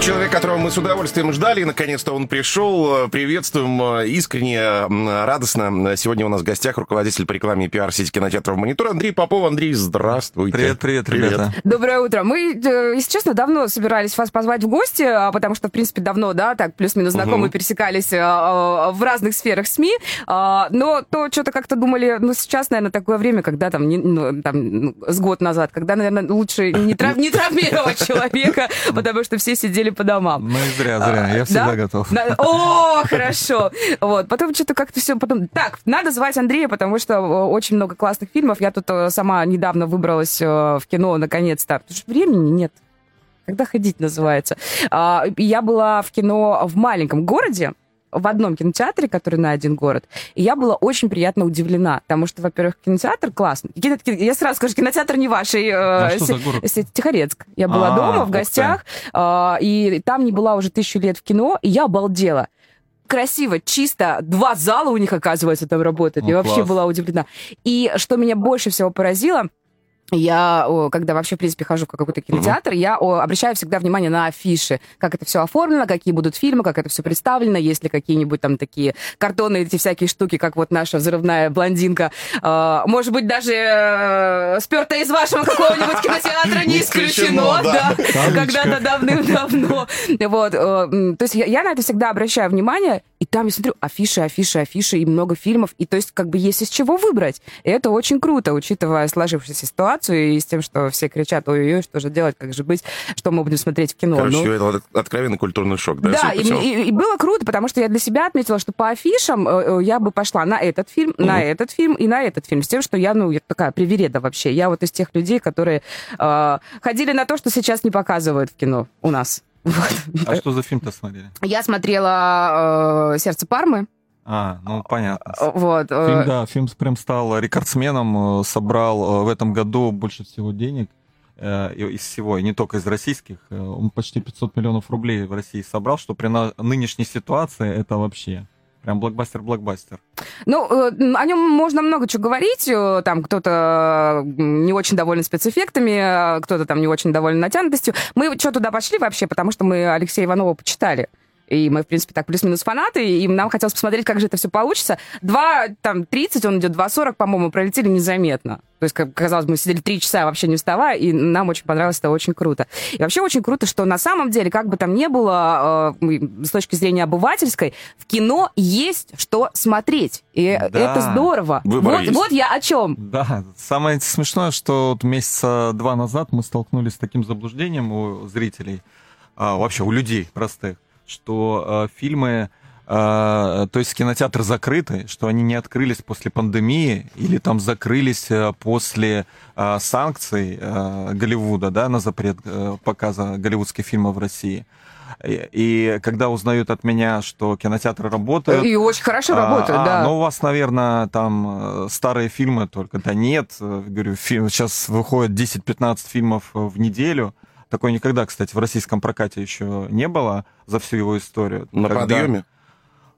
Человек, которого мы с удовольствием ждали, наконец-то он пришел. Приветствуем э, искренне, радостно. Сегодня у нас в гостях руководитель по рекламе и пиар сети кинотеатров «Монитор» Андрей Попов. Андрей, здравствуйте. Привет, привет, привет, ребята. Доброе утро. Мы, э, если честно, давно собирались вас позвать в гости, а, потому что, в принципе, давно, да, так плюс-минус знакомы, угу. пересекались э, в разных сферах СМИ. А, но то что-то как-то думали, ну, сейчас, наверное, такое время, когда там, ну, там ну, с год назад, когда, наверное, лучше не, трав... не травмировать человека, потому что все сидели по домам. Ну и зря, зря. Я всегда да? готов. О, хорошо. Вот. Потом что-то как-то все потом... Так, надо звать Андрея, потому что э, очень много классных фильмов. Я тут э, сама недавно выбралась э, в кино, наконец-то. Потому что времени нет. Когда ходить называется. А, я была в кино в маленьком городе, в одном кинотеатре, который на один город, и я была очень приятно удивлена, потому что, во-первых, кинотеатр классный. Кино, я сразу скажу, кинотеатр не вашей... Э, а что за город? Тихорецк. Я была а, дома в гостях, э, и там не была уже тысячу лет в кино, и я обалдела красиво, чисто. Два зала у них, оказывается, там работает. Ну, я класс. вообще была удивлена. И что меня больше всего поразило, я, когда вообще, в принципе, хожу в какой-то кинотеатр, uh-huh. я обращаю всегда внимание на афиши, как это все оформлено, какие будут фильмы, как это все представлено, есть ли какие-нибудь там такие картоны, эти всякие штуки, как вот наша взрывная блондинка. А, может быть, даже э, спертая из вашего какого-нибудь кинотеатра не исключено, да, когда-то давным-давно. Вот, э, то есть я на это всегда обращаю внимание, и там я смотрю афиши, афиши, афиши, и много фильмов, и то есть как бы есть из чего выбрать. И это очень круто, учитывая сложившуюся ситуацию, ситуацию и с тем, что все кричат, ой-ой-ой, что же делать, как же быть, что мы будем смотреть в кино. Короче, ну, это откровенный культурный шок, да? Да, и, и, и было круто, потому что я для себя отметила, что по афишам э, э, я бы пошла на этот фильм, угу. на этот фильм и на этот фильм, с тем, что я, ну, я такая привереда вообще. Я вот из тех людей, которые э, ходили на то, что сейчас не показывают в кино у нас. Вот. А что за фильм-то смотрели? Я смотрела э, «Сердце Пармы». А, ну понятно. А, вот. Э, фильм, да, фильм прям стал рекордсменом, э, собрал э, в этом году больше всего денег из всего, и не только из российских. Он почти 500 миллионов рублей в России собрал, что при нынешней ситуации это вообще Прям блокбастер-блокбастер. Ну, о нем можно много чего говорить. Там кто-то не очень доволен спецэффектами, кто-то там не очень доволен натянутостью. Мы что туда пошли вообще, потому что мы Алексея Иванова почитали. И мы, в принципе, так плюс-минус фанаты, и нам хотелось посмотреть, как же это все получится. Два, там, 30, он идет 2.40, по-моему, пролетели незаметно. То есть, как казалось, мы сидели три часа вообще не вставая, и нам очень понравилось, это очень круто. И вообще очень круто, что на самом деле, как бы там ни было, э, с точки зрения обывательской, в кино есть что смотреть. И да. это здорово. вот, вот я о чем. Да, самое смешное, что вот месяца два назад мы столкнулись с таким заблуждением у зрителей, а, вообще у людей простых, что э, фильмы, э, то есть кинотеатры закрыты, что они не открылись после пандемии или там закрылись э, после э, санкций э, Голливуда, да, на запрет э, показа голливудских фильмов в России. И, и когда узнают от меня, что кинотеатры работают... И очень хорошо а, работают, а, да. Ну, у вас, наверное, там э, старые фильмы только. Да нет, э, говорю, фильм, сейчас выходит 10-15 фильмов в неделю. Такой никогда, кстати, в российском прокате еще не было за всю его историю. На когда... подъеме?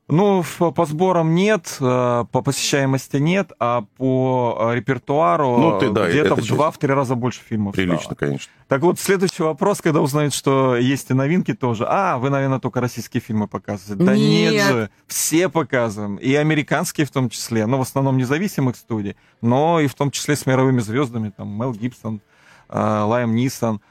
Ну, по сборам нет, э, по посещаемости нет, а по э, репертуару ну, ты, да, где-то в два-три раза больше фильмов. Прилично, стало. конечно. Так вот, следующий вопрос, когда узнают, что есть и новинки тоже. А, вы, наверное, только российские фильмы показываете. Да нет, нет же, все показываем. И американские в том числе, но в основном независимых студий, но и в том числе с мировыми звездами, там, Мел Гибсон, э, Лайм Нисон –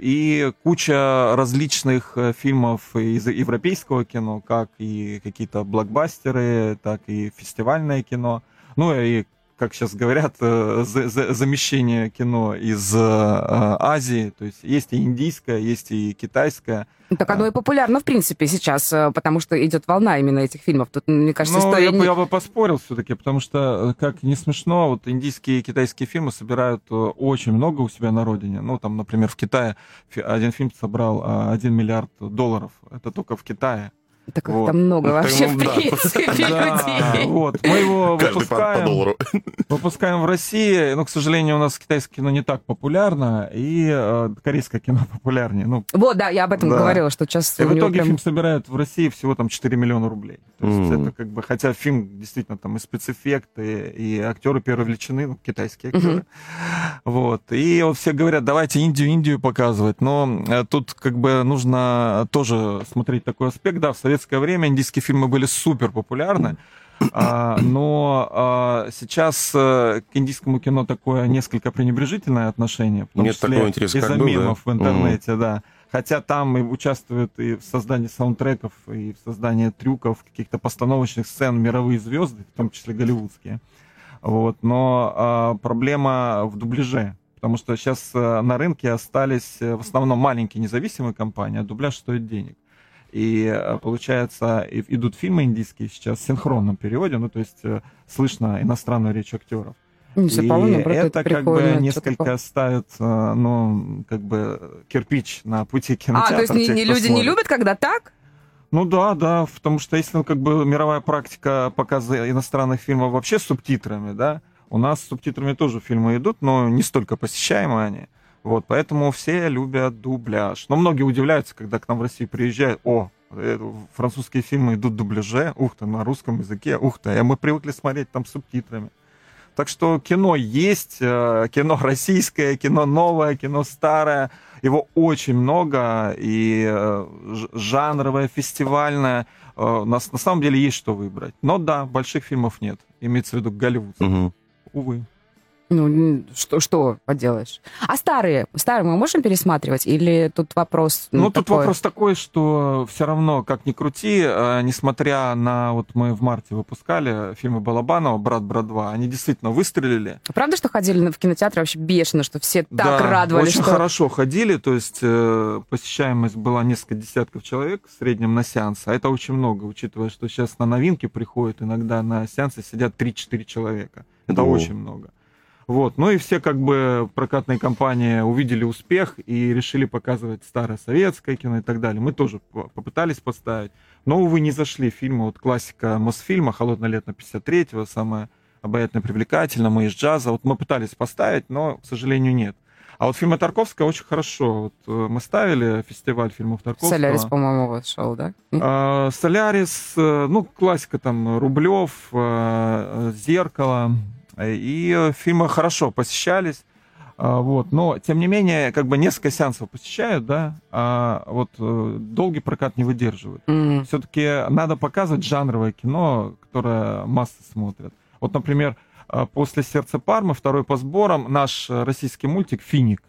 и куча различных э, фильмов из европейского кино, как и какие-то блокбастеры, так и фестивальное кино. Ну и как сейчас говорят, э, замещение кино из э, Азии. То есть есть и индийское, есть и китайское. Так оно и популярно, в принципе, сейчас, потому что идет волна именно этих фильмов. Тут, мне кажется, ну, история... Я, не... я бы поспорил все-таки, потому что, как не смешно, вот индийские и китайские фильмы собирают очень много у себя на родине. Ну, там, например, в Китае один фильм собрал 1 миллиард долларов. Это только в Китае. Так вот. там много вообще, в принципе, людей. Вот, мы его выпускаем, по доллару. выпускаем в России, но, к сожалению, у нас китайское кино не так популярно, и э, корейское кино популярнее. Ну, вот, да, я об этом да. говорила, что сейчас... И в итоге прям... фильм собирает в России всего там 4 миллиона рублей. То есть mm. это как бы, хотя фильм действительно там и спецэффекты, и актеры первой величины, ну, китайские актеры. Mm-hmm. Вот, и вот все говорят, давайте Индию, Индию показывать, но э, тут как бы нужно тоже смотреть такой аспект, да, в советское время индийские фильмы были супер популярны, а, но а, сейчас а, к индийскому кино такое несколько пренебрежительное отношение. Нет такого интереса, из-за мемов да? в интернете, mm. да. Хотя там и участвуют и в создании саундтреков, и в создании трюков, каких-то постановочных сцен мировые звезды, в том числе голливудские. Вот. Но а, проблема в дубляже. Потому что сейчас а, на рынке остались э, в основном маленькие независимые компании, а дубляж стоит денег. И э, получается, идут фильмы индийские сейчас в синхронном переводе, ну то есть э, слышно иностранную речь актеров. Ну, и это, это как бы несколько ставит, э, ну, как бы кирпич на пути кинотеатра. А, то есть не, люди не любят, когда так? Ну да, да, потому что если ну, как бы мировая практика показа иностранных фильмов вообще с субтитрами, да, у нас с субтитрами тоже фильмы идут, но не столько посещаемые они. Вот, поэтому все любят дубляж. Но многие удивляются, когда к нам в Россию приезжают, о, французские фильмы идут в дубляже, ух ты, на русском языке, ух ты, а мы привыкли смотреть там субтитрами. Так что кино есть, э, кино российское, кино новое, кино старое, его очень много, и э, жанровое, фестивальное. Э, у нас на самом деле есть что выбрать. Но да, больших фильмов нет, имеется в виду голливудских. Угу. Увы. Ну, что, что поделаешь? А старые? Старые мы можем пересматривать? Или тут вопрос Ну, такой? тут вопрос такой, что все равно, как ни крути, э, несмотря на... Вот мы в марте выпускали фильмы Балабанова «Брат, брат 2», они действительно выстрелили. Правда, что ходили в кинотеатр вообще бешено, что все так да, радовались? очень что... хорошо ходили, то есть э, посещаемость была несколько десятков человек в среднем на сеанс, а это очень много, учитывая, что сейчас на новинки приходят иногда на сеансы сидят 3-4 человека. Это О. очень много. Вот. Ну и все как бы прокатные компании увидели успех и решили показывать старое советское кино и так далее. Мы тоже попытались поставить. Но, увы, не зашли фильмы. Вот классика Мосфильма «Холодное лето 53-го», самое обаятельно привлекательно, мы из джаза. Вот мы пытались поставить, но, к сожалению, нет. А вот фильмы Тарковского очень хорошо. Вот э, мы ставили фестиваль фильмов Тарковского. Солярис, по-моему, вот шел, да? А, Солярис, э, ну, классика там, Рублев, э, Зеркало, и фильмы хорошо посещались. А, вот. Но, тем не менее, как бы несколько сеансов посещают, да, а вот э, долгий прокат не выдерживают. Mm-hmm. Все-таки надо показывать жанровое кино, которое массы смотрят. Вот, например, э, после «Сердца Пармы», второй по сборам, наш российский мультик «Финик»,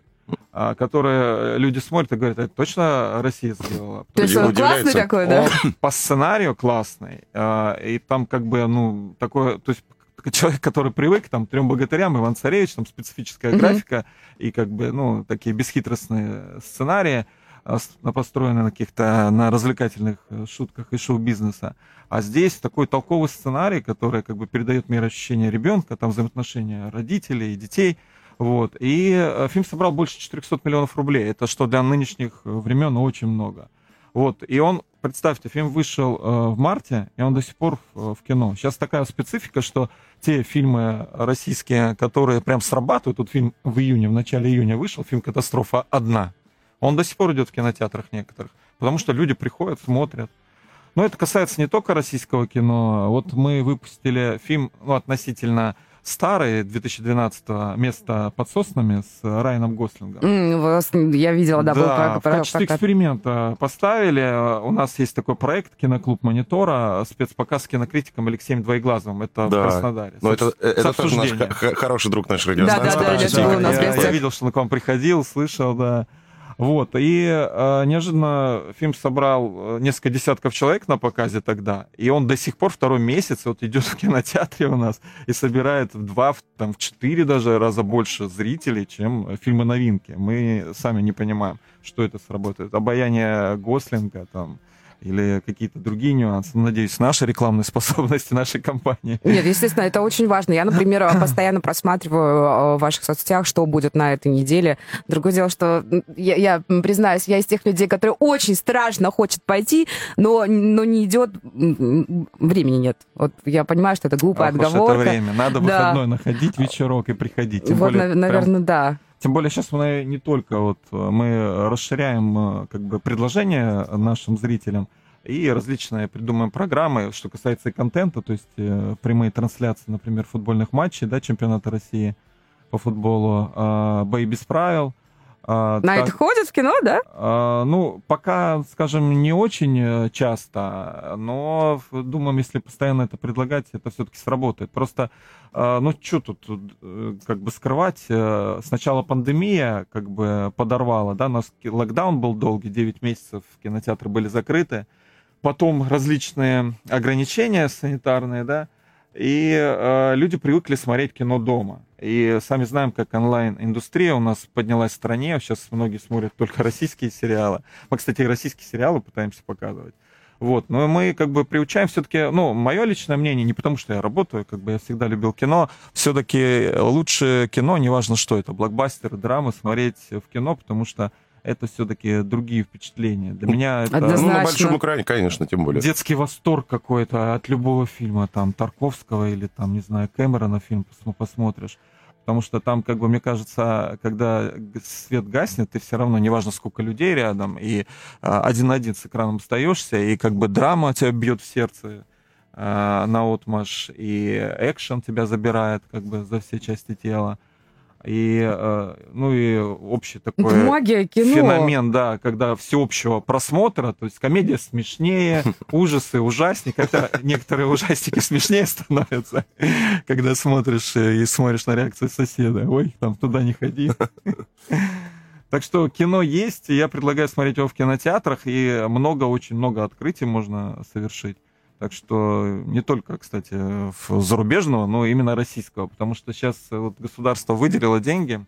а, которые люди смотрят и говорят, это точно Россия сделала. То есть он классный такой, да? Он по сценарию классный, а, и там как бы, ну, такое, то есть человек, который привык там трем богатырям, Иван Царевич, там специфическая mm-hmm. графика и как бы, ну, такие бесхитростные сценарии, а, построены на каких-то на развлекательных э, шутках и шоу-бизнеса. А здесь такой толковый сценарий, который как бы передает мироощущение ребенка, там взаимоотношения родителей и детей. Вот. И э, фильм собрал больше 400 миллионов рублей. Это что для нынешних времен очень много. Вот. И он, представьте, фильм вышел э, в марте, и он до сих пор в, в кино. Сейчас такая специфика, что те фильмы российские, которые прям срабатывают, тут фильм в июне, в начале июня вышел, фильм «Катастрофа одна», он до сих пор идет в кинотеатрах некоторых, потому что люди приходят, смотрят. Но это касается не только российского кино. Вот мы выпустили фильм ну, относительно старый 2012 место под соснами с Райаном Гослингом. Mm, я видела, да, да был про, в качестве про... эксперимента поставили. У нас есть такой проект «Киноклуб Монитора», спецпоказ с кинокритиком Алексеем Двоеглазовым. Это да. в Краснодаре. Но это, это тоже наш хороший друг наш радиостанции. Да, да, да, да, да, я, я видел, что он к вам приходил, слышал, да. Вот, и э, неожиданно фильм собрал э, несколько десятков человек на показе тогда, и он до сих пор второй месяц вот идет в кинотеатре у нас и собирает в два, там, в четыре даже раза больше зрителей, чем фильмы новинки. Мы сами не понимаем, что это сработает. Обаяние Гослинга, там, или какие-то другие нюансы. Надеюсь, наши рекламные способности нашей компании. Нет, естественно, это очень важно. Я, например, постоянно просматриваю в ваших соцсетях, что будет на этой неделе. Другое дело, что я, я признаюсь, я из тех людей, которые очень страшно хочет пойти, но, но не идет, времени нет. Вот я понимаю, что это глупая Ох отговорка. это время. Надо выходной да. находить вечерок и приходить. Тем вот, более, наверное, прям... да. Тем более сейчас мы не только вот мы расширяем как бы предложения нашим зрителям и различные придумаем программы, что касается и контента, то есть э, прямые трансляции, например, футбольных матчей, да, чемпионата России по футболу, э, бои без правил, а, На так, это ходят в кино, да? А, ну, пока, скажем, не очень э, часто, но думаем, если постоянно это предлагать, это все-таки сработает. Просто, а, ну, что тут э, как бы скрывать? Э, сначала пандемия как бы подорвала, да, у нас локдаун был долгий, 9 месяцев кинотеатры были закрыты, потом различные ограничения санитарные, да, и э, люди привыкли смотреть кино дома. И сами знаем, как онлайн-индустрия у нас поднялась в стране. Сейчас многие смотрят только российские сериалы. Мы, кстати, и российские сериалы пытаемся показывать. Вот, но мы как бы приучаем все-таки, ну, мое личное мнение, не потому что я работаю, как бы я всегда любил кино, все-таки лучше кино, неважно что это, блокбастеры, драмы, смотреть в кино, потому что это все-таки другие впечатления. Для меня это... Ну, на большом экране, конечно, тем более. Детский восторг какой-то от любого фильма, там, Тарковского или, там, не знаю, Кэмерона фильм посмотришь. Потому что там, как бы, мне кажется, когда свет гаснет, ты все равно, неважно, сколько людей рядом, и а, один на один с экраном остаешься, и как бы драма тебя бьет в сердце а, на отмаш, и экшен тебя забирает, как бы, за все части тела. И, э, ну и общий такой Магия кино. феномен, да, когда всеобщего просмотра, то есть комедия смешнее, ужасы ужаснее, когда некоторые ужастики смешнее становятся, когда смотришь э, и смотришь на реакцию соседа. Ой, там туда не ходи. Так что кино есть, я предлагаю смотреть его в кинотеатрах, и много, очень много открытий можно совершить. Так что не только, кстати, зарубежного, но именно российского, потому что сейчас вот государство выделило деньги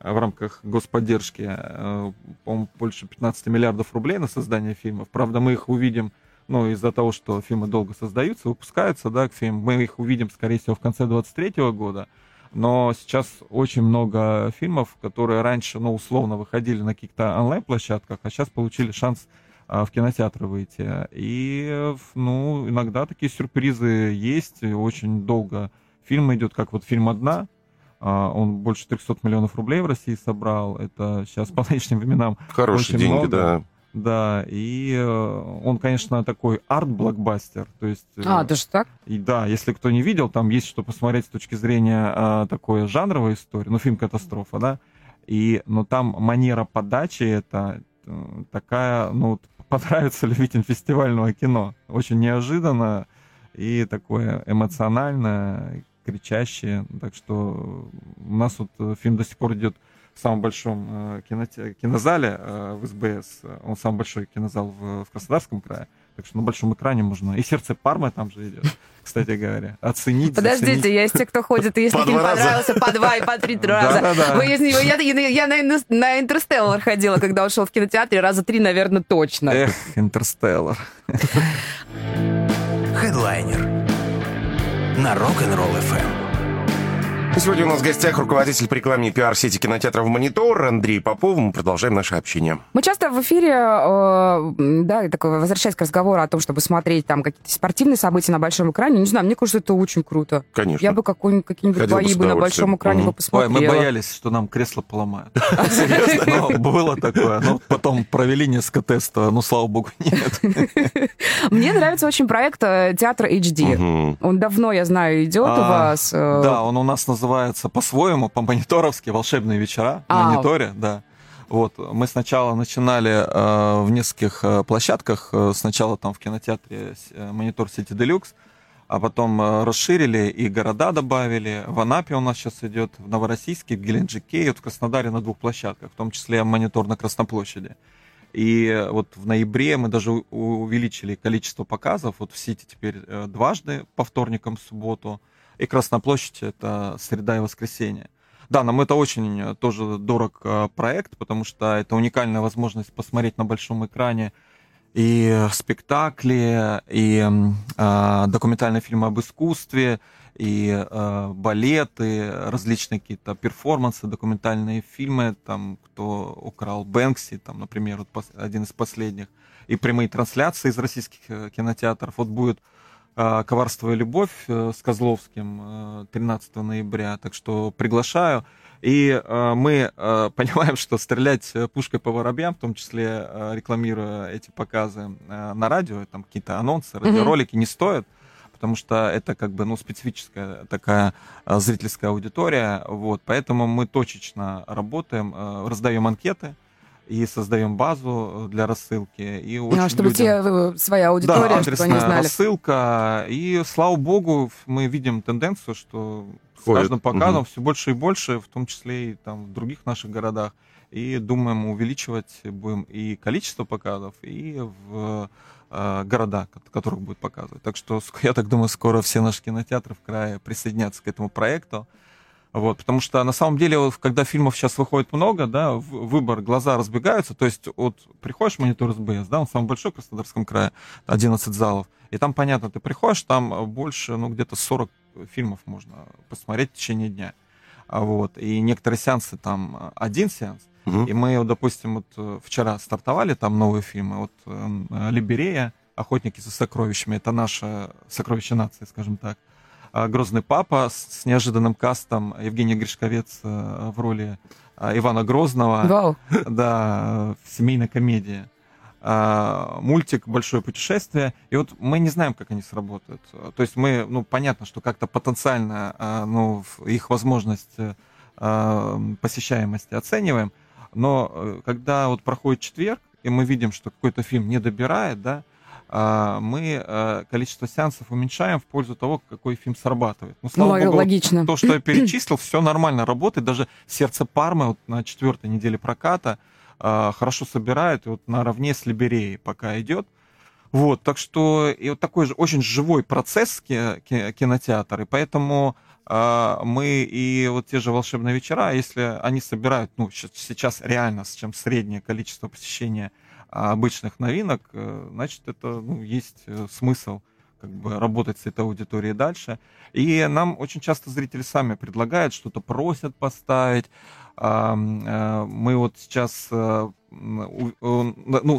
э, в рамках господдержки, э, по-моему, больше 15 миллиардов рублей на создание фильмов. Правда, мы их увидим, ну, из-за того, что фильмы долго создаются, выпускаются, да, к фильм, мы их увидим, скорее всего, в конце 23 года. Но сейчас очень много фильмов, которые раньше, ну, условно выходили на каких-то онлайн-площадках, а сейчас получили шанс в кинотеатры выйти. И, ну, иногда такие сюрпризы есть, очень долго фильм идет, как вот фильм «Одна», а, он больше 300 миллионов рублей в России собрал. Это сейчас по нынешним временам Хорошие очень деньги, много. да. Да, и э, он, конечно, такой арт-блокбастер. То есть, э, а, даже так? И, да, если кто не видел, там есть что посмотреть с точки зрения э, такой жанровой истории. Ну, фильм «Катастрофа», да. И, но там манера подачи это такая, ну, понравится любителям фестивального кино. Очень неожиданно и такое эмоциональное, кричащее. Так что у нас вот э, фильм до сих пор идет в самом большом э, киноте- кинозале э, в СБС. Он самый большой кинозал в, в Краснодарском крае. Так что на большом экране можно. И сердце Пармы там же идет, кстати говоря. Оценить. Подождите, заценить. я из тех, кто ходит, и если фильм понравился, по два и по три раза. Да, да, да. Вы из него, я, я на, на Интерстеллар ходила, когда ушел в кинотеатре, раза три, наверное, точно. Эх, Интерстеллар. Хедлайнер на Rock'n'Roll FM. Сегодня у нас в гостях руководитель по рекламе и пиар-сети кинотеатров «Монитор» Андрей Попов. Мы продолжаем наше общение. Мы часто в эфире, э, да, такой, возвращаясь к разговору о том, чтобы смотреть там какие-то спортивные события на большом экране, не знаю, мне кажется, это очень круто. Конечно. Я бы какой-нибудь, какие-нибудь бои бы на большом экране угу. бы посмотрела. Ой, мы боялись, что нам кресло поломают. Серьезно? Было такое. Но потом провели несколько тестов, ну, слава богу, нет. Мне нравится очень проект э, «Театр HD». Он давно, я знаю, идет у а, вас. Э, да, он у нас называется называется по-своему, по-мониторовски, «Волшебные вечера» в а, мониторе, да. Вот, мы сначала начинали э, в нескольких э, площадках, э, сначала там в кинотеатре э, «Монитор Сити Делюкс», а потом э, расширили и города добавили. В Анапе у нас сейчас идет, в Новороссийске, в Геленджике и вот в Краснодаре на двух площадках, в том числе монитор на Красноплощади. И вот в ноябре мы даже увеличили количество показов. Вот в Сити теперь дважды по вторникам, в субботу – и Красная площадь — это среда и воскресенье. Да, нам это очень э, тоже дорог э, проект, потому что это уникальная возможность посмотреть на большом экране и спектакли, и э, документальные фильмы об искусстве, и э, балеты, различные какие-то перформансы, документальные фильмы, там, кто украл Бэнкси, там, например, вот один из последних, и прямые трансляции из российских э, кинотеатров. Вот будет э, «Коварство и любовь» э, с Козловским э, 13 ноября, так что приглашаю. И э, мы э, понимаем, что стрелять пушкой по воробьям, в том числе э, рекламируя эти показы э, на радио, там какие-то анонсы, радиоролики, mm-hmm. не стоит потому что это как бы, ну, специфическая такая а, зрительская аудитория, вот, поэтому мы точечно работаем, а, раздаем анкеты, и создаем базу для рассылки. И а, чтобы людям... те э, своя аудитория, да, чтобы они знали. рассылка. И слава богу, мы видим тенденцию, что с Ходит. каждым показом угу. все больше и больше, в том числе и там в других наших городах. И думаем увеличивать будем и количество показов, и в Э, города, которых будет показывать. Так что я так думаю, скоро все наши кинотеатры в крае присоединятся к этому проекту. Вот, потому что на самом деле, когда фильмов сейчас выходит много, да, выбор, глаза разбегаются. То есть, вот приходишь в монитор СБС, да, он самый большой в Краснодарском крае, 11 залов. И там, понятно, ты приходишь, там больше, ну, где-то 40 фильмов можно посмотреть в течение дня. А вот, и некоторые сеансы там один сеанс, Угу. И мы, допустим, вот э, вчера стартовали там новые фильмы. Вот э, Либерея, Охотники за сокровищами, это наше сокровище нации, скажем так. А Грозный папа с, с неожиданным кастом Евгений Гришковец э, в роли Ивана Грозного. Вау. Да, семейная комедия. А, мультик «Большое путешествие». И вот мы не знаем, как они сработают. То есть мы, ну, понятно, что как-то потенциально а, ну, их возможность посещаемости оцениваем, но э, когда вот проходит четверг, и мы видим, что какой-то фильм не добирает, да, а, мы э, количество сеансов уменьшаем в пользу того, какой фильм срабатывает. Ну, слава ну, богу, логично. то, что я перечислил, все нормально работает. Даже «Сердце Пармы» вот на четвертой неделе проката а, хорошо собирает, и вот наравне с «Либереей» пока идет. Вот, так что и вот такой же очень живой процесс кинотеатр, и поэтому а, мы и вот те же волшебные вечера, если они собирают, ну, сейчас реально, с чем среднее количество посещения а, обычных новинок, э, значит, это, ну, есть э, смысл как бы работать с этой аудиторией дальше. И нам очень часто зрители сами предлагают, что-то просят поставить. Э, мы вот сейчас ну,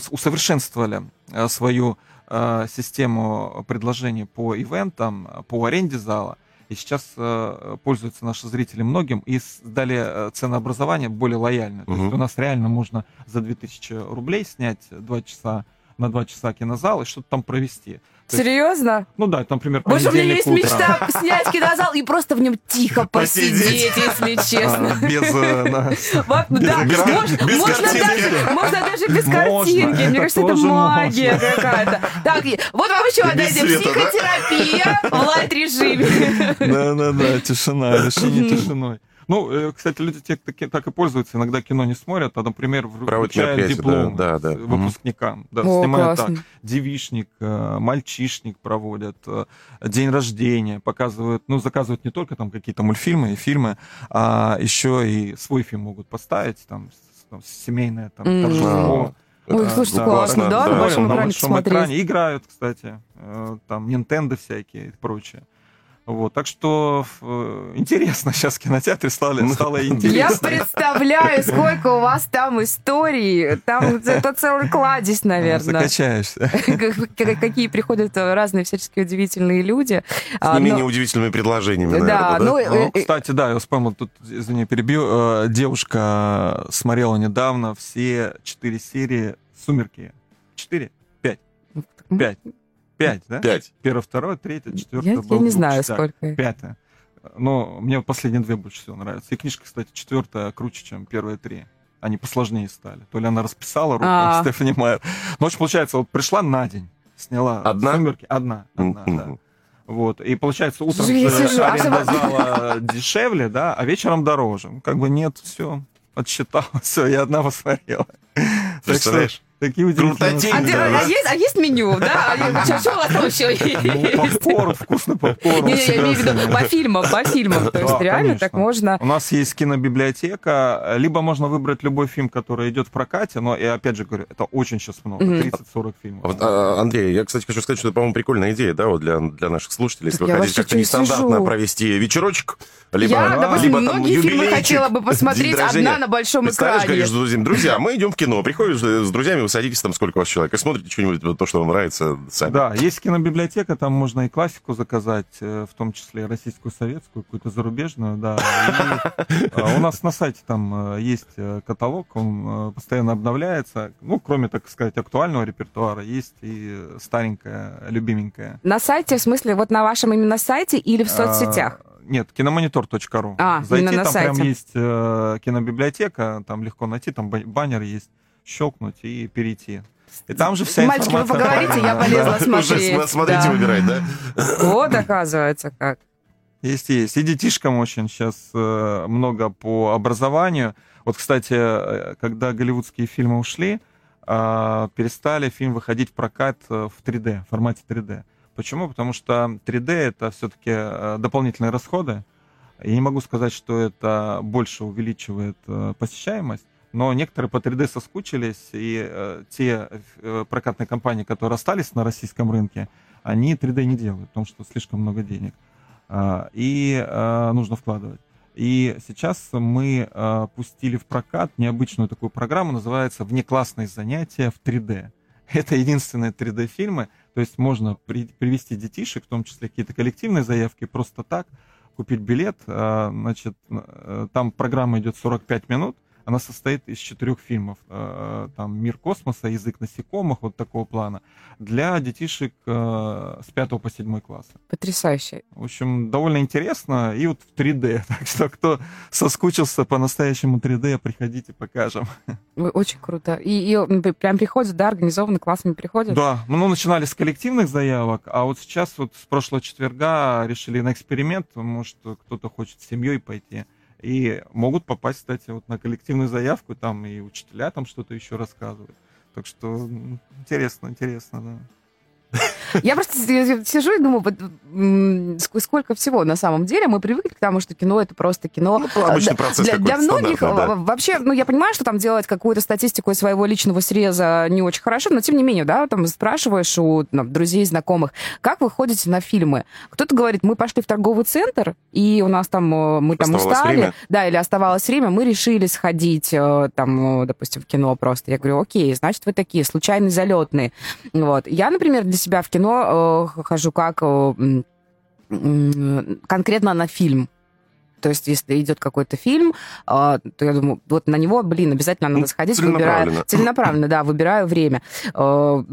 усовершенствовали свою систему предложений по ивентам, по аренде зала и сейчас э, пользуются наши зрители многим, и дали э, ценообразование более лояльное. Угу. То есть у нас реально можно за 2000 рублей снять 2 часа на 2 часа кинозал и что-то там провести. То Серьезно? Есть, ну да, там, например, Может, у меня есть утром. мечта снять кинозал и просто в нем тихо посидеть, если честно. А, без... Можно даже без картинки. Мне кажется, это магия какая-то. Так, вот вам еще одна идея. Психотерапия в лайт-режиме. Да-да-да, тишина, решение тишиной. Ну, э, кстати, люди те, так, так и пользуются, иногда кино не смотрят, а, например, вручают диплом да, да, да. выпускникам. Да, О, снимают классно. так. Девишник, э, мальчишник проводят, э, день рождения, показывают, ну, заказывают не только там какие-то мультфильмы и фильмы, а еще и свой фильм могут поставить, там, там семейное там, mm. торжество. Ой, слушайте, да, классно, да, да, на большом экране на большом экране играют, кстати, там Nintendo всякие и прочее. Вот, так что э, интересно сейчас в кинотеатре стало, ну, стало интересно. Я представляю, сколько у вас там историй. Там это целый кладезь, наверное. Закачаешься. Какие приходят разные всяческие удивительные люди. С не а, менее удивительными предложениями, Да, ну... Э, ну, кстати, да, я вспомнил, тут, извини, перебью. Э, девушка смотрела недавно все четыре серии «Сумерки». Четыре? Пять? Пять. Пять, да? Пять. Первое, второе, третье, четвертое. Я, я не знаю, сколько. Пятое. Но мне последние две больше всего нравятся. И книжка, кстати, четвертая круче, чем первые три. Они посложнее стали. То ли она расписала руку, а Стефани Майер. Ну, в общем, получается, вот пришла на день, сняла одна? сумерки. Одна, одна, да. Вот. И получается, утром же аренда зала дешевле, да, а вечером дороже. Как бы нет, все, отсчитал, все, я одна посмотрела. Представляешь? Такие удивительные. А, а, есть, а есть меню, да? Что, что у вас там еще есть? Попкорн, вкусный попкорн. Не, я имею в виду по фильмам, по фильмам. То есть реально так можно... У нас есть кинобиблиотека, либо можно выбрать любой фильм, который идет в прокате, но, я опять же говорю, это очень сейчас много, 30-40 фильмов. А, Андрей, я, кстати, хочу сказать, что это, по-моему, прикольная идея, да, вот для, для наших слушателей, если вы хотите как-то нестандартно провести вечерочек, либо, я, допустим, либо там многие фильмы хотела бы посмотреть одна на большом экране. говоришь друзьям, друзья, мы идем в кино, приходишь с друзьями, вы садитесь там сколько у вас человек, и смотрите что-нибудь, то, что вам нравится сами. Да, есть кинобиблиотека, там можно и классику заказать, э, в том числе российскую, советскую, какую-то зарубежную, да. А, у нас на сайте там э, есть э, каталог, он постоянно обновляется. Ну, кроме, так сказать, актуального репертуара, есть и старенькая, любименькая. На сайте, в смысле, вот на вашем именно сайте или в а, соцсетях? Нет, киномонитор.ру. А, Зайти, там на прям есть э, кинобиблиотека, там легко найти, там баннер есть, щелкнуть и перейти. И там же вся Мальчики, информация... вы поговорите, я полезла смотреть. Уже смотрите, да. выбирать, да? Вот, оказывается, как. Есть, есть. И детишкам очень сейчас э, много по образованию. Вот, кстати, э, когда голливудские фильмы ушли, э, перестали фильм выходить в прокат в 3D, в формате 3D. Почему? Потому что 3D это все-таки дополнительные расходы. Я не могу сказать, что это больше увеличивает посещаемость, но некоторые по 3D соскучились, и э, те прокатные компании, которые остались на российском рынке, они 3D не делают, потому что слишком много денег. А, и нужно вкладывать. И сейчас мы пустили в прокат необычную такую программу, называется «Внеклассные занятия в 3D». Это единственные 3D-фильмы, то есть можно при, привести детишек, в том числе какие-то коллективные заявки, просто так, купить билет. А, значит, э, там программа идет 45 минут, она состоит из четырех фильмов. Э, там «Мир космоса», «Язык насекомых», вот такого плана, для детишек э, с 5 по 7 класса. Потрясающе. В общем, довольно интересно. И вот в 3D. Так что, кто соскучился по настоящему 3D, приходите, покажем. Очень круто. И, и прям приходят, да, организованно классами приходят? Да. Мы ну, начинали с коллективных заявок, а вот сейчас вот с прошлого четверга решили на эксперимент, может, кто-то хочет с семьей пойти. И могут попасть, кстати, вот на коллективную заявку, там и учителя там что-то еще рассказывают. Так что интересно, интересно, да. Я просто сижу и думаю, сколько всего на самом деле. Мы привыкли к тому, что кино это просто кино. Ну, обычный процесс для, для многих да. вообще, ну я понимаю, что там делать какую-то статистику из своего личного среза не очень хорошо, но тем не менее, да, там спрашиваешь у там, друзей, знакомых, как вы ходите на фильмы? Кто-то говорит, мы пошли в торговый центр, и у нас там э, мы там оставалось устали, время. да, или оставалось время, мы решили сходить э, там, допустим, в кино просто. Я говорю, окей, значит, вы такие случайные залетные. Вот. Я, например, для себя в кино э, хожу как э, конкретно на фильм. То есть, если идет какой-то фильм, а, то я думаю, вот на него, блин, обязательно надо ну, сходить, целенаправленно. выбираю целенаправленно, да, выбираю время. А,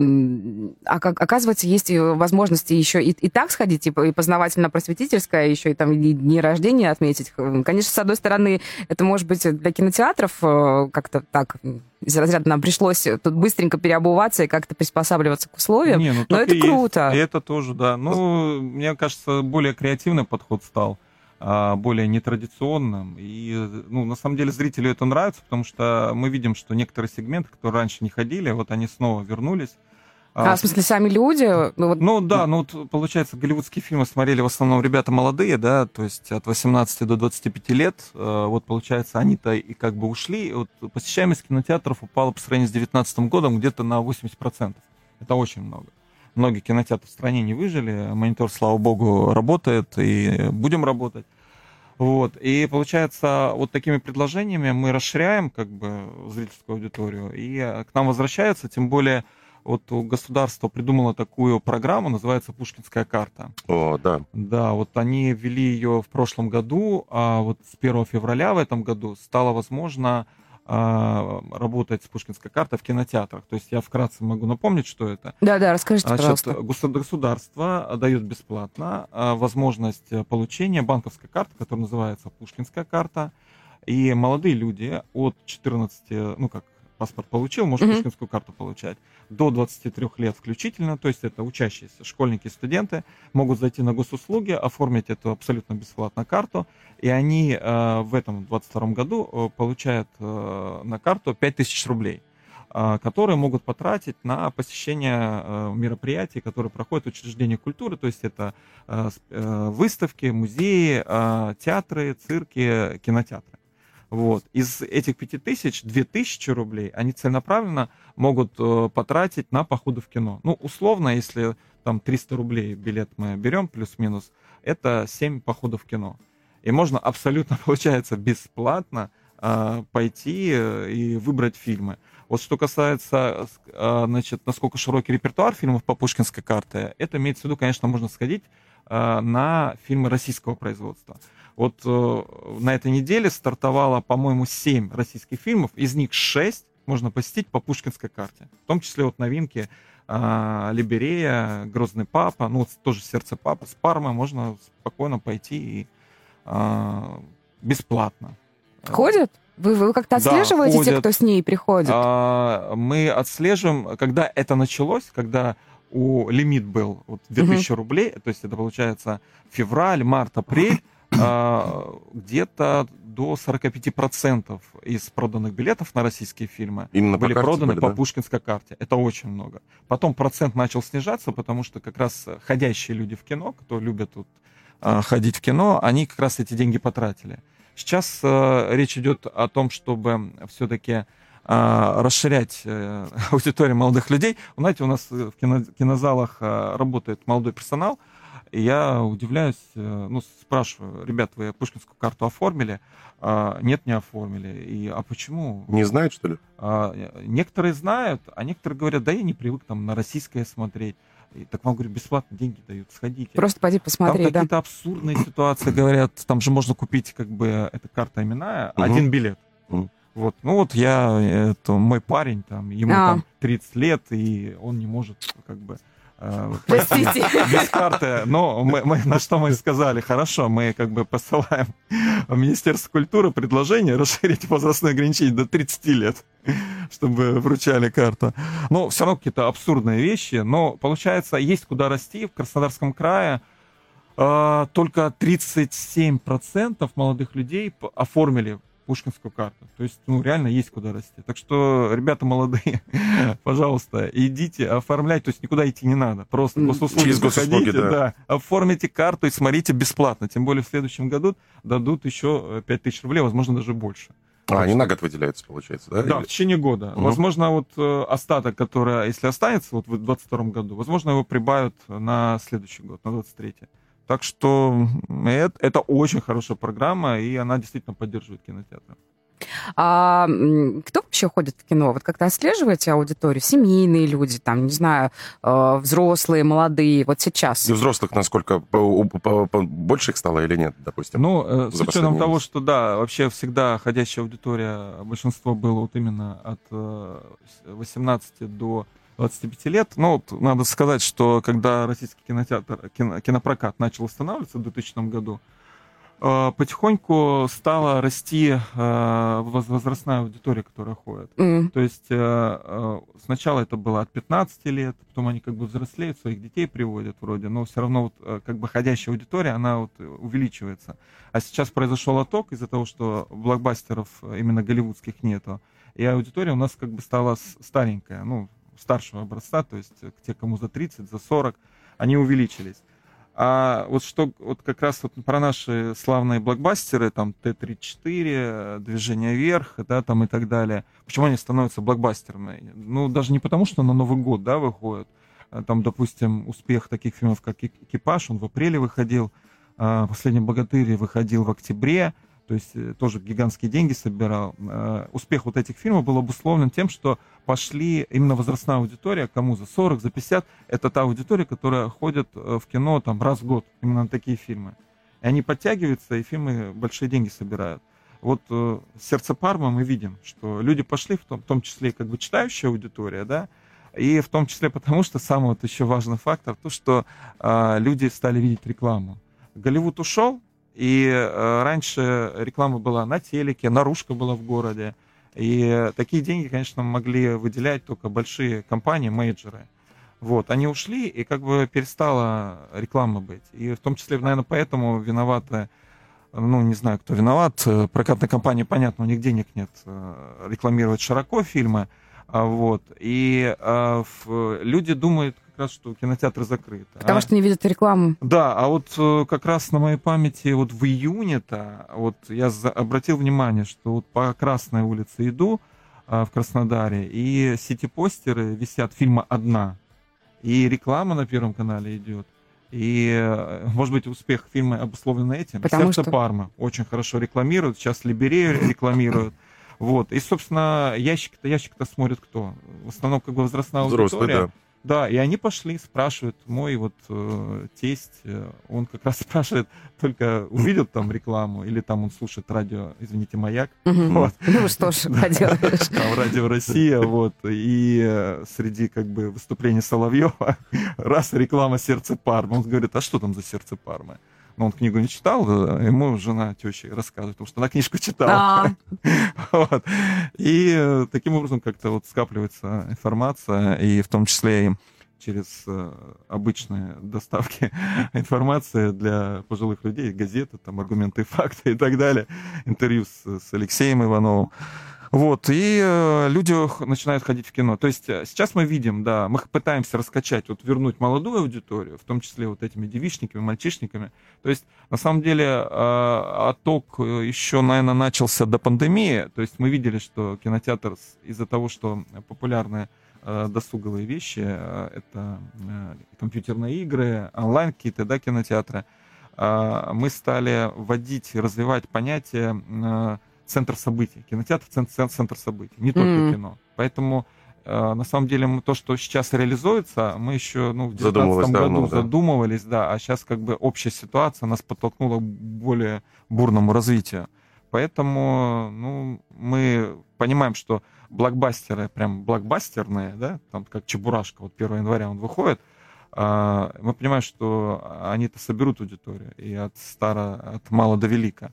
а как, оказывается, есть возможности еще и, и так сходить, и, и познавательно-просветительская, еще и там и дни рождения отметить. Конечно, с одной стороны, это может быть для кинотеатров э, как-то так из разряда нам пришлось тут быстренько переобуваться и как-то приспосабливаться к условиям. Не, ну, но это круто. Есть. Это тоже, да. Ну, мне кажется, более креативный подход стал а, более нетрадиционным. И, ну, на самом деле, зрителю это нравится, потому что мы видим, что некоторые сегменты, которые раньше не ходили, вот они снова вернулись. А, а в смысле, сами люди? Ну, ну да, ну вот, получается, голливудские фильмы смотрели в основном ребята молодые, да, то есть от 18 до 25 лет. Э, вот, получается, они-то и как бы ушли. Вот посещаемость кинотеатров упала по сравнению с 2019 годом где-то на 80%. Это очень много. Многие кинотеатры в стране не выжили. Монитор, слава богу, работает, и будем работать. Вот. И получается, вот такими предложениями мы расширяем как бы зрительскую аудиторию, и к нам возвращаются, тем более вот государство придумало такую программу, называется «Пушкинская карта». О, да. Да, вот они ввели ее в прошлом году, а вот с 1 февраля в этом году стало возможно работать с Пушкинской картой в кинотеатрах. То есть я вкратце могу напомнить, что это. Да-да, расскажите, Значит, пожалуйста. Государство дает бесплатно а, возможность получения банковской карты, которая называется Пушкинская карта. И молодые люди от 14, ну как, паспорт получил, может mm-hmm. пушкинскую карту получать. До 23 лет включительно, то есть это учащиеся, школьники, студенты, могут зайти на госуслуги, оформить эту абсолютно бесплатно карту, и они э, в этом 22 году э, получают э, на карту 5000 рублей. а, которые могут потратить на посещение а, мероприятий, которые проходят в учреждениях культуры, то есть это выставки, музеи, театры, цирки, кинотеатры. Вот. Из этих 5000 2000 рублей они целенаправленно могут э, потратить на походы в кино. Ну, условно, если там 300 рублей билет мы берем, плюс-минус, это 7 походов в кино. И можно абсолютно, получается, бесплатно э, пойти э, и выбрать фильмы. Вот что касается, значит, насколько широкий репертуар фильмов по пушкинской карте, это имеется в виду, конечно, можно сходить на фильмы российского производства. Вот э, на этой неделе стартовало, по-моему, 7 российских фильмов, из них 6 можно посетить по пушкинской карте. В том числе вот новинки э, Либерея, Грозный папа, ну вот тоже Сердце папы, с Пармой можно спокойно пойти и э, бесплатно. Ходят? Вы, вы как-то отслеживаете да, тех, кто с ней приходит? А, мы отслеживаем, когда это началось, когда у лимит был вот 2000 угу. рублей, то есть это получается февраль, март, апрель, где-то до 45% из проданных билетов на российские фильмы Именно были по проданы были, по да? пушкинской карте. Это очень много. Потом процент начал снижаться, потому что как раз ходящие люди в кино, кто любят тут а, ходить в кино, они как раз эти деньги потратили. Сейчас э, речь идет о том, чтобы все-таки э, расширять э, аудиторию молодых людей. Знаете, у нас в кино, кинозалах э, работает молодой персонал, и я удивляюсь, э, ну, спрашиваю, ребят, вы пушкинскую карту оформили? А, нет, не оформили. И, а почему? Не знают, что ли? А, некоторые знают, а некоторые говорят, да я не привык там на российское смотреть. И так вам, говорю, бесплатно деньги дают, сходите. Просто пойди посмотри, Там какие-то абсурдные ситуации, говорят, там же можно купить, как бы, эта карта именная, один билет. Вот, ну вот я, это мой парень, там, ему а. там 30 лет, и он не может, как бы, э, Простите. без карты. Но мы, мы, на что мы сказали, хорошо, мы как бы посылаем в Министерство культуры предложение расширить возрастное ограничение до 30 лет чтобы вручали карту. Но все равно какие-то абсурдные вещи. Но получается, есть куда расти. В Краснодарском крае э, только 37% молодых людей оформили пушкинскую карту. То есть, ну, реально есть куда расти. Так что, ребята молодые, пожалуйста, идите, оформляйте. То есть никуда идти не надо. Просто госуслуги Через госуслуги, да. да. Оформите карту и смотрите бесплатно. Тем более в следующем году дадут еще 5000 рублей, возможно, даже больше. А, они на год выделяются, получается, да? Да, в течение года. Угу. Возможно, вот э, остаток, который, если останется вот в 2022 году, возможно, его прибавят на следующий год, на 23 Так что это, это очень хорошая программа, и она действительно поддерживает кинотеатры. А, кто вообще ходит в кино? Вот как-то отслеживаете аудиторию? Семейные люди, там, не знаю, э, взрослые, молодые, вот сейчас. И взрослых насколько? Больше их стало или нет, допустим? Ну, э, с учетом того, что, да, вообще всегда ходящая аудитория, большинство было вот именно от 18 э, до 25 лет. Ну, вот надо сказать, что когда российский кинотеатр, кино, кинопрокат начал устанавливаться в 2000 году, Э, потихоньку стала расти э, возрастная аудитория, которая ходит. Mm. То есть э, сначала это было от 15 лет, потом они как бы взрослеют, своих детей приводят вроде, но все равно вот как бы ходящая аудитория, она вот увеличивается. А сейчас произошел отток из-за того, что блокбастеров именно голливудских нету, и аудитория у нас как бы стала старенькая, ну, старшего образца, то есть те, кому за 30, за 40, они увеличились. А вот что вот как раз вот про наши славные блокбастеры, там Т-34, Движение вверх, да, там и так далее. Почему они становятся блокбастерами? Ну, даже не потому, что на Новый год, да, выходят. А там, допустим, успех таких фильмов, как «Экипаж», он в апреле выходил, а «Последний богатырь» выходил в октябре, то есть э, тоже гигантские деньги собирал. Э, успех вот этих фильмов был обусловлен тем, что пошли именно возрастная аудитория, кому за 40, за 50, это та аудитория, которая ходит э, в кино там раз в год, именно на такие фильмы. И они подтягиваются, и фильмы большие деньги собирают. Вот «Сердце Парма» мы видим, что люди пошли, в том, в том числе как бы читающая аудитория, да, и в том числе потому, что самый вот еще важный фактор, то, что э, люди стали видеть рекламу. Голливуд ушел, и э, раньше реклама была на телеке, наружка была в городе. И такие деньги, конечно, могли выделять только большие компании, мейджеры. Вот, они ушли, и как бы перестала реклама быть. И в том числе, наверное, поэтому виноваты, ну, не знаю, кто виноват. Прокатная компания, понятно, у них денег нет э, рекламировать широко фильмы. А, вот. И а, в, люди думают как раз, что кинотеатры закрыты. Потому а, что не видят рекламу. Да, а вот э, как раз на моей памяти вот в июне-то вот я за, обратил внимание, что вот по Красной улице иду а, в Краснодаре, и сити-постеры висят фильма «Одна», и реклама на Первом канале идет. И, э, может быть, успех фильма обусловлен этим. Потому Сердце что... Парма очень хорошо рекламируют. Сейчас Либерею рекламируют. Вот. И, собственно, ящик-то ящик-то смотрит кто? В основном, как бы, возрастная Взрослый, аудитория. да. Да, и они пошли, спрашивают, мой вот э, тесть, э, он как раз спрашивает, только увидел там рекламу, или там он слушает радио, извините, «Маяк», Мгм. вот. Ну что ж, поделаешь. там радио Россия, вот, и э, среди как бы выступлений Соловьева раз реклама сердце Пармы. Он говорит, а что там за сердце Пармы? Но он книгу не читал, э, ему жена теща рассказывает, потому что она книжку читала. Вот. И э, таким образом как-то вот скапливается информация, и в том числе и через э, обычные доставки информации для пожилых людей, газеты, там, аргументы и факты и так далее, интервью с, с Алексеем Ивановым. Вот, и э, люди начинают ходить в кино. То есть э, сейчас мы видим, да, мы пытаемся раскачать, вот вернуть молодую аудиторию, в том числе вот этими девичниками, мальчишниками. То есть, на самом деле, э, отток э, еще, наверное, начался до пандемии. То есть мы видели, что кинотеатр из-за того, что популярны э, досуговые вещи, э, это э, компьютерные игры, онлайн какие-то, да, кинотеатры, э, мы стали вводить и развивать понятие центр событий. Кинотеатр цен- цен- центр событий, не только Мгм. кино. Поэтому э, на самом деле мы, то, что сейчас реализуется, мы еще ну, в 2019 Задумывались году давно, да. задумывались, да, а сейчас как бы общая ситуация нас подтолкнула к более бурному развитию. Поэтому ну, мы понимаем, что блокбастеры прям блокбастерные, да, там как Чебурашка, вот 1 января он выходит, а, мы понимаем, что они-то соберут аудиторию и от стара, от мала до велика.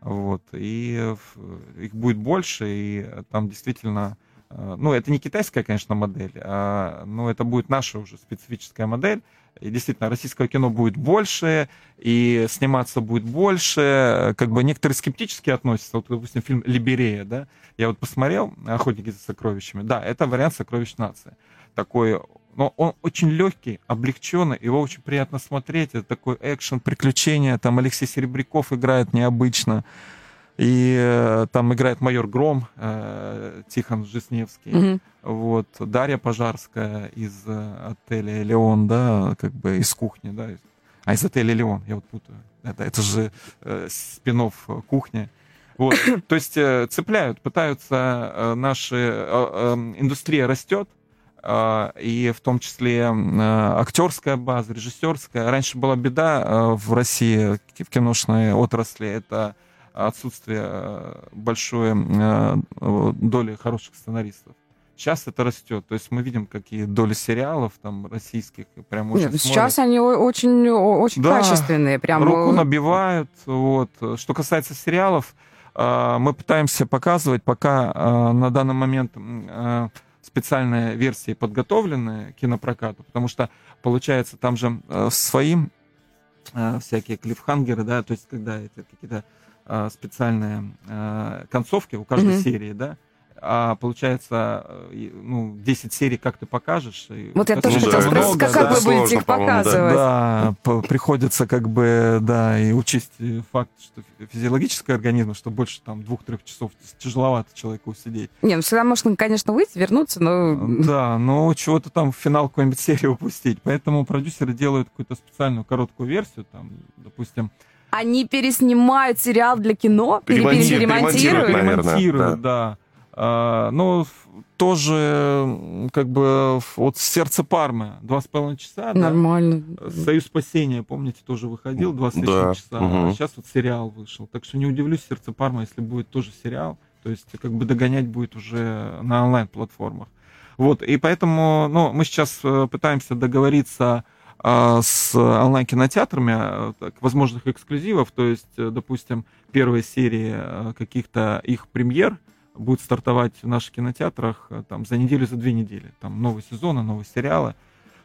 Вот. И их будет больше, и там действительно... э, Ну, это не китайская, конечно, модель, а, но это будет наша уже специфическая модель. И действительно, российского кино будет больше, и сниматься будет больше. Как бы некоторые скептически относятся. Вот, допустим, фильм «Либерея», да? Я вот посмотрел «Охотники за сокровищами». Да, это вариант «Сокровищ нации». Такой но он очень легкий, облегченный, его очень приятно смотреть. Это такой экшен, приключения. Там Алексей Серебряков играет необычно. И э, там играет майор Гром, э, Тихон Жизневский. мгм. Вот, Дарья Пожарская из э, отеля Леон, да, как бы из кухни, да. А из отеля Леон, я вот путаю. Это, это же э, спин кухни. Вот, то есть э, цепляют, пытаются э, наши... э, э, индустрия растет, э, и в том числе э, актерская база, режиссерская. Раньше была беда э, в России в киношной отрасли, это отсутствие большой доли хороших сценаристов. Сейчас это растет. То есть мы видим, какие доли сериалов там российских прям очень Нет, сейчас они очень, очень Да. качественные. Прям, руку э, набивают. Вот. Что касается сериалов, мы пытаемся показывать, пока на данный момент специальные версии подготовлены к кинопрокату, потому что, получается, там же э, свои э, всякие клифхангеры, да, то есть когда это какие-то э, специальные концовки у каждой Мгм. серии, да, а получается, э, ну, 10 серий как ты покажешь? и Вот я тоже хотела да, спросить, как, да. вы будете их да. показывать? Да, приходится как бы, да, и учесть э, факт, что фи- физиологический организм, что больше там двух-трех часов тяжеловато человеку сидеть. Не, ну всегда можно, конечно, выйти, вернуться, но... Да, но чего-то там в финал какой-нибудь серии упустить. Поэтому продюсеры делают какую-то специальную короткую версию, там, допустим, Они переснимают сериал для кино, пере- пере- Перемонтируют, перемонтируют. наверное, ремонтируют, да. А, ну, ф- тоже, м, как бы, вот «Сердце Пармы», два с половиной часа, да? Нормально. «Союз спасения», помните, тоже выходил, два с лишним Да, часа, мгм. а сейчас вот сериал вышел. Так что не удивлюсь, «Сердце Пармы», если будет тоже сериал, то есть как бы догонять будет уже на онлайн-платформах. Вот, и поэтому, ну, мы сейчас э, пытаемся договориться а, с онлайн-кинотеатрами э, так, возможных эксклюзивов, то есть, э, допустим, первые серии каких-то их премьер будут стартовать в наших кинотеатрах э, там за неделю, за две недели. Там новые сезоны, новые сериалы.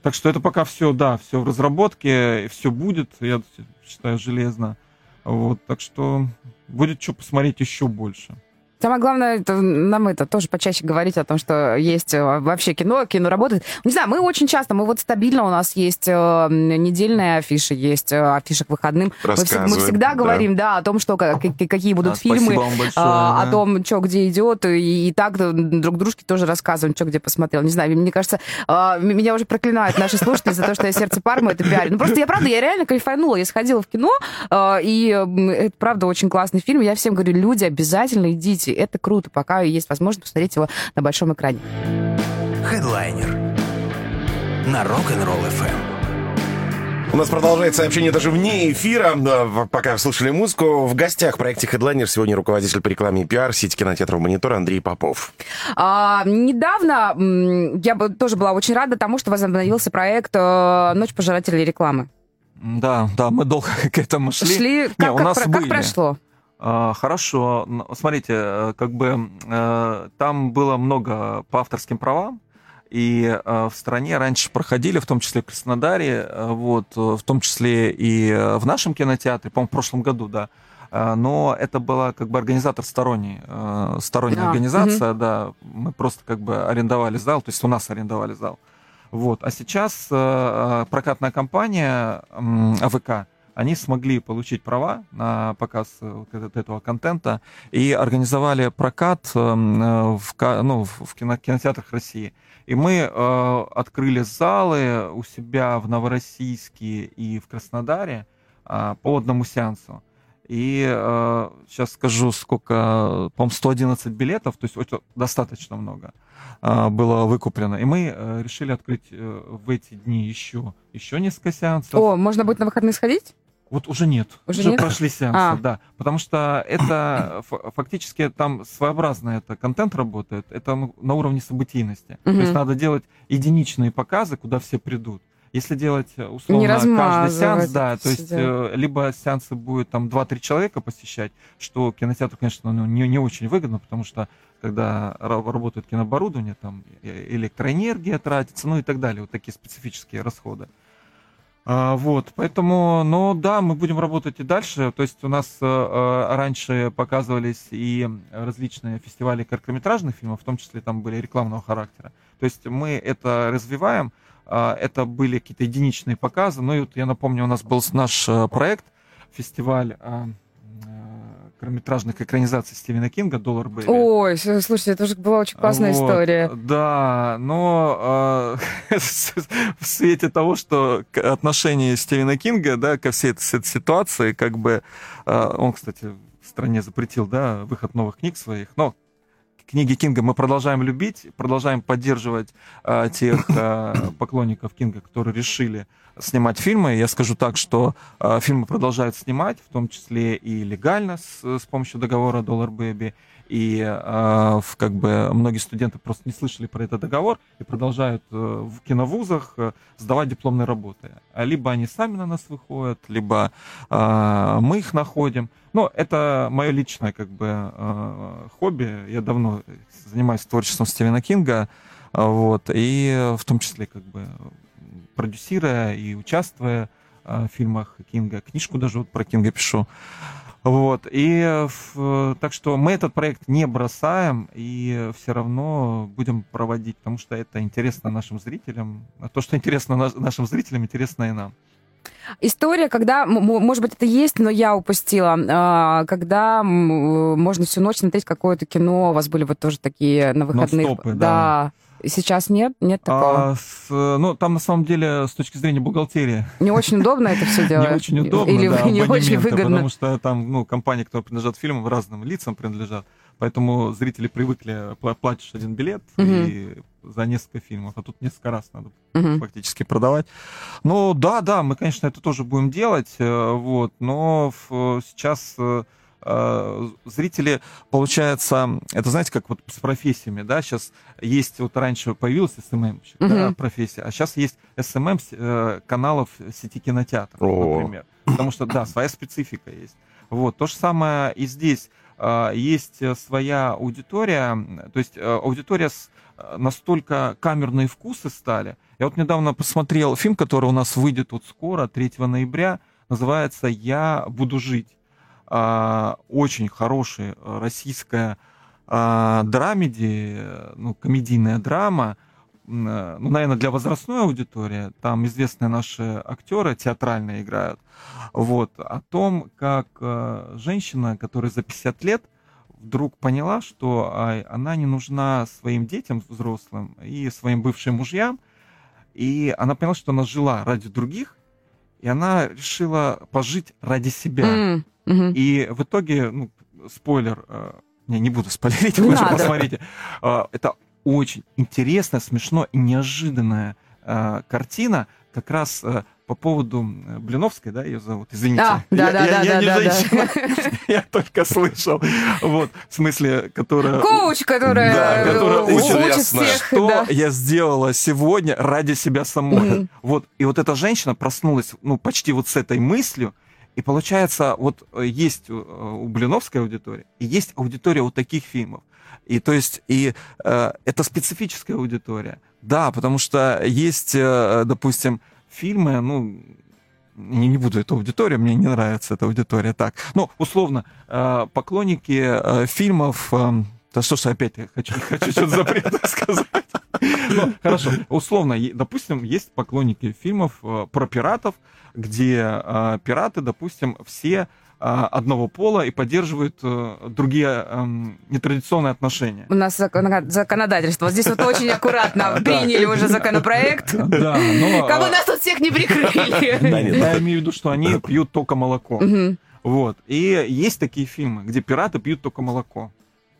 Так что это пока все, да, все в разработке, все будет, я считаю, железно. Вот, так что будет что посмотреть еще больше. Самое главное, это, нам это тоже почаще говорить о том, что есть э, вообще кино, кино работает. Не знаю, мы очень часто, мы вот стабильно, у нас есть э, недельные афиши, есть э, афиши к выходным. Мы, мы всегда да. говорим, да, о том, что как, какие будут да, фильмы, большое, а, да. о том, что где идет, и, и так друг дружке тоже рассказываем, что где посмотрел. Не знаю, мне кажется, э, меня уже проклинают наши слушатели за то, что я сердце Пармы это пиарю. Ну просто я правда, я реально кайфанула, я сходила в кино, э, и это правда очень классный фильм. Я всем говорю, люди, обязательно идите это круто, пока есть возможность посмотреть его на большом экране. Хедлайнер на Rock'n'Roll FM. У нас продолжается общение даже вне эфира, пока слушали музыку. В гостях в проекте Headliner сегодня руководитель по рекламе и пиар сети кинотеатров «Монитор» Андрей Попов. А, недавно я бы тоже была очень рада тому, что возобновился проект э, «Ночь пожирателей рекламы». Да, да, мы долго к этому шли. Шли, как, Не, у как, нас как, как прошло? А, хорошо. Смотрите, э, как бы э, там было много по авторским правам, и э, в стране раньше проходили, в том числе в Краснодаре, вот, в том числе и в нашем кинотеатре, по-моему, в прошлом году, да, но это была как бы организатор сторонний, сторонняя а, организация, угу. да, мы просто как бы арендовали зал, то есть у нас арендовали зал. Вот. А сейчас прокатная компания АВК, они смогли получить права на показ э, вот этого контента и организовали прокат эм, э, в, ну, в кино, кинотеатрах России. И мы э, открыли залы у себя в Новороссийске и в Краснодаре э, по одному сеансу. И э, сейчас скажу, сколько, по-моему, 111 билетов, то есть очень, достаточно много э, было выкуплено. И мы э, решили открыть э, в эти дни еще, еще несколько сеансов. О, можно будет на выходные сходить? Вот уже нет. Уже, уже нет? прошли сеансы, а. да. Потому что это фактически там своеобразно это контент работает, это на уровне событийности. Угу. То есть надо делать единичные показы, куда все придут. Если делать э, условно каждый сеанс, да, то есть э, либо сеансы будет там 2-3 человека посещать, что кинотеатру, конечно, ну, не, не очень выгодно, потому что когда работает кинооборудование, там электроэнергия тратится, ну и так далее, вот такие специфические расходы. А, вот, поэтому, ну да, мы будем работать и дальше. То есть у нас э, раньше показывались и различные фестивали короткометражных фильмов, в том числе там были рекламного характера. То есть мы это развиваем. Э, это были какие-то единичные показы. Ну и вот я напомню, у нас был наш э, проект, фестиваль э, короткометражных экранизаций Стивена Кинга «Доллар Бэби». Ой, слушайте, это уже была очень классная вот, история. Да, но э, в свете того, что отношение Стивена Кинга да, ко всей этой ситуации, как бы, э, он, кстати, в стране запретил да, выход новых книг своих, но книги Кинга мы продолжаем любить, продолжаем поддерживать э, тех э, поклонников Кинга, которые решили снимать фильмы. Я скажу так, что э, фильмы продолжают снимать, в том числе и легально с, с помощью договора Dollar Baby. И э, как бы многие студенты просто не слышали про этот договор и продолжают э, в киновузах э, сдавать дипломные работы. А либо они сами на нас выходят, либо э, мы их находим. Но это мое личное как бы э, хобби. Я давно занимаюсь творчеством Стивена Кинга. Вот, и в том числе как бы продюсируя и участвуя э, в фильмах Кинга. Книжку даже вот про Кинга пишу. Вот. И так что мы этот проект не бросаем и все равно будем проводить, потому что это интересно нашим зрителям. А то, что интересно нашим зрителям, интересно и нам. История, когда, может быть, это есть, но я упустила, а, когда можно всю ночь смотреть какое-то кино, у вас были вот тоже такие на выходных. да. да. Сейчас нет? Нет такого? А, с, ну, там на самом деле с точки зрения бухгалтерии... Не очень удобно это все делать? Не очень удобно, Или да, не очень выгодно? Потому что там, ну, компании, которые принадлежат фильмам, разным лицам принадлежат. Поэтому зрители привыкли, платишь один билет угу. и за несколько фильмов, а тут несколько раз надо угу. фактически продавать. Ну, да, да, мы, конечно, это тоже будем делать, э, вот, но сейчас э, Э, зрители, получается, это знаете, как вот с профессиями, да, сейчас есть, вот раньше появилась SMM угу. да, профессия, а сейчас есть SMM э, каналов сети кинотеатров, о. например, потому что, да, своя специфика есть. Вот, то же самое и здесь. Э, есть своя аудитория, то есть аудитория с настолько камерные вкусы стали. Я вот недавно посмотрел фильм, который у нас выйдет вот скоро, 3 ноября, называется «Я буду жить». А, очень хорошая э, российская э, драмеди, ну, комедийная драма, ну, наверное, для возрастной аудитории, там известные наши актеры театральные играют, вот, о том, как э, женщина, которая за 50 лет вдруг поняла, что э, она не нужна своим детям взрослым и своим бывшим мужьям, и она поняла, что она жила ради других, и она решила пожить ради себя. Mm-hmm. И в итоге, ну, спойлер, э, не, не буду спойлерить, лучше посмотрите. Э, это очень интересная, смешно и неожиданная э, картина, как раз э, по поводу Блиновской, да, ее зовут, извините. А, да, я, да, я, да, я да, не да, женщина, да. я только слышал. Вот, в смысле, которая... Коуч, которая, Да, которая учит очень всех. Что да. я сделала сегодня ради себя самой? Мгм. Вот, и вот эта женщина проснулась, ну, почти вот с этой мыслью, и получается, вот э, есть у- у Блиновской аудитория, и есть аудитория у таких фильмов. И то есть, и э, это специфическая аудитория. Да, потому что есть, э, допустим, фильмы, ну, не, не буду эту аудиторию, мне не нравится эта аудитория так. Ну, условно, э, поклонники э, фильмов... э, да что ж опять я хочу, хочу что-то запретное сказать. Ну, хорошо, условно, допустим, есть поклонники фильмов про пиратов, где пираты, допустим, все одного пола и поддерживают э, другие эм, нетрадиционные отношения. У нас закон- законодательство. Здесь вот очень аккуратно приняли уже законопроект. Да, но Как бы нас тут всех не прикрыли. Да, нет, я имею в виду, что они пьют только молоко. Вот. И есть такие фильмы, где пираты пьют только молоко.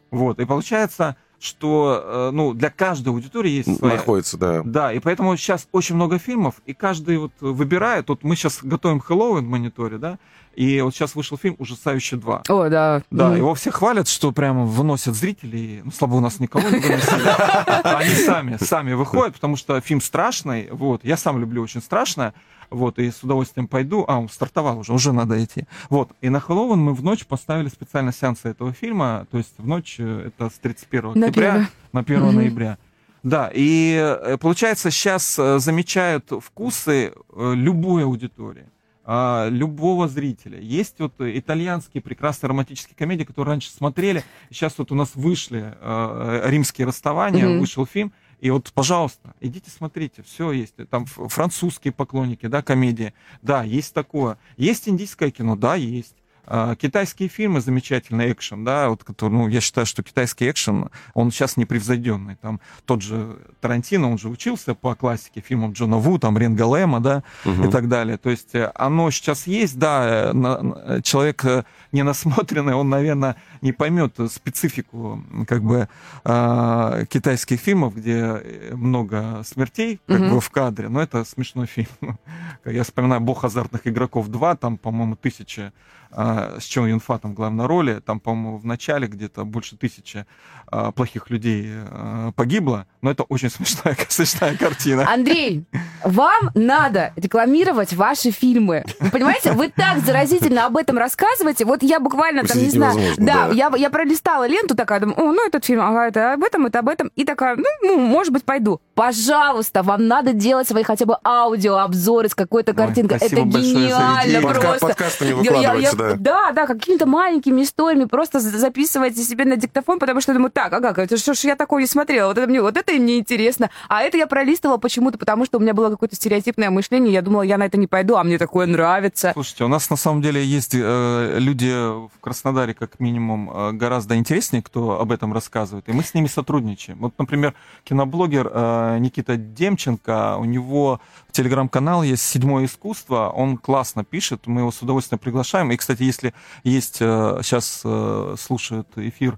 Вот. И получается, что э, ну, для каждой аудитории есть своя... находится, да. Да, и поэтому сейчас очень много фильмов, и каждый вот выбирает. Вот мы сейчас готовим Хэллоуин в мониторе, да, и вот сейчас вышел фильм «Ужасающий 2». О, да. Да, Мгм. его все хвалят, что прямо выносят зрителей. Ну, слабо у нас никого не выносили. Они сами, сами выходят, потому что фильм страшный. Вот, я сам люблю очень страшное. Вот, и с удовольствием пойду. А, он стартовал уже, уже надо идти. Вот, и на Хэллоуин мы в ночь поставили специально сеансы этого фильма. То есть в ночь, э, это с 31 На октября на 1 Мгм. ноября. Да, и э, получается, сейчас замечают вкусы э, любой аудитории а, любого зрителя. Есть вот итальянские прекрасные романтические комедии, которые раньше смотрели. Сейчас вот у нас вышли э, римские расставания, Мгм. вышел фильм. И вот, пожалуйста, идите смотрите, все есть. Там французские поклонники, да, комедии. Да, есть такое. Есть индийское кино, да, есть. А, Китайские фильмы замечательный экшен, да, вот, который, ну, я считаю, что китайский экшен, он сейчас непревзойденный. Там тот же Тарантино, он же учился по классике фильмов Джона Ву, там Ренга Лэма, да, и так далее. То есть э, оно сейчас есть, да, э, на- человек э, не насмотренный, он, наверное, не поймет специфику как бы э, китайских фильмов, где э, много смертей как Мгм. бы в кадре, но это смешной фильм. Я вспоминаю «Бог азартных игроков 2», там, по-моему, тысяча а, с Чон Юн Фатом в главной роли. Там, по-моему, в начале где-то больше тысячи а, плохих людей а, погибло. Но это очень смешная, смешная картина. Андрей, вам надо рекламировать ваши фильмы. Вы понимаете, вы так заразительно об этом рассказываете. Вот я буквально там, не знаю, да, да. я, я пролистала ленту такая, думаю, о, ну этот фильм, ага, это об этом, это об этом. И такая, ну, ну, может быть, пойду. Пожалуйста, вам надо делать свои хотя бы аудиообзоры с какой-то Ой, картинкой. спасибо это гениально просто. подкастами Я- я- я- да. Да, да, какими-то маленькими историями просто за- записывайте себе на диктофон, потому что я думаю, так, ага, это что ж я такое не смотрела, вот это мне, вот это мне интересно, а это я пролистывала почему-то, потому что у меня было какое-то стереотипное мышление, я думала, я на это не пойду, а мне такое нравится. Слушайте, у нас на самом деле есть э, люди в Краснодаре, как минимум, э, гораздо интереснее, кто об этом рассказывает, и мы с ними сотрудничаем. Вот, например, киноблогер э, Никита Демченко, у него телеграм-канал есть «Седьмое искусство», он классно пишет, мы его с удовольствием приглашаем. И, кстати, если есть э, сейчас э, слушают эфир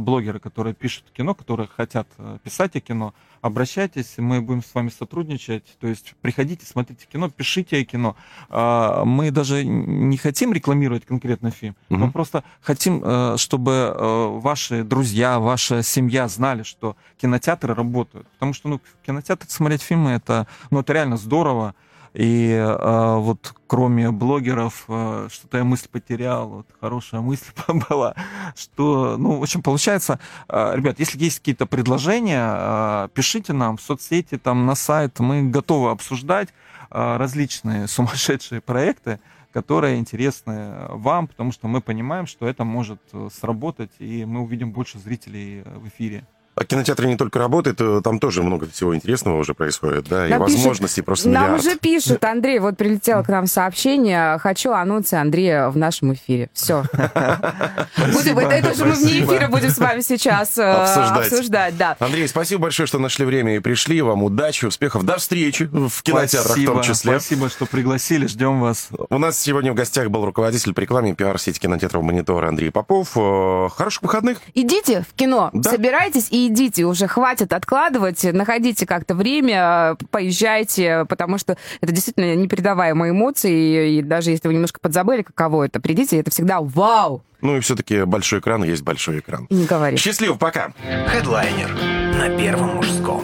блогеры, которые пишут кино, которые хотят э, писать о кино, обращайтесь, мы будем с вами сотрудничать. То есть приходите, смотрите кино, пишите о кино. А, Мы даже не хотим рекламировать конкретно фильм, мы Мгм. просто хотим, э, чтобы э, ваши друзья, ваша семья знали, что кинотеатры работают. Потому что ну, в кинотеатре смотреть фильмы это, ну, это реально здорово. И э, вот кроме блогеров, э, что-то я мысль потерял, вот хорошая мысль была, что, ну, в общем, получается, э, ребят, если есть какие-то предложения, э, пишите нам в соцсети, там, на сайт, мы готовы обсуждать э, различные сумасшедшие проекты, которые интересны вам, потому что мы понимаем, что это может сработать, и мы увидим больше зрителей в эфире. А кинотеатр не только работает, э, там тоже много всего интересного уже происходит, да, нам и пишут, возможностей просто Нам миллиард. уже пишут, Андрей, вот прилетело к нам сообщение, хочу анонсы Андрея в нашем эфире. Все. Это же мы вне эфира будем с вами сейчас э, обсуждать. да. Андрей, спасибо большое, что нашли время и пришли. Вам удачи, успехов, до встречи в кинотеатрах в том числе. Спасибо, что пригласили, ждем вас. У нас сегодня в гостях был руководитель по рекламе пиар-сети кинотеатров «Монитор» Андрей Попов. Э, хороших выходных. Идите в кино, собирайтесь и идите, уже хватит откладывать, находите как-то время, поезжайте, потому что это действительно непередаваемые эмоции, и даже если вы немножко подзабыли, каково это, придите, это всегда вау! Ну и все-таки большой экран есть большой экран. Не говори. Счастливо, пока. Хедлайнер на Первом мужском.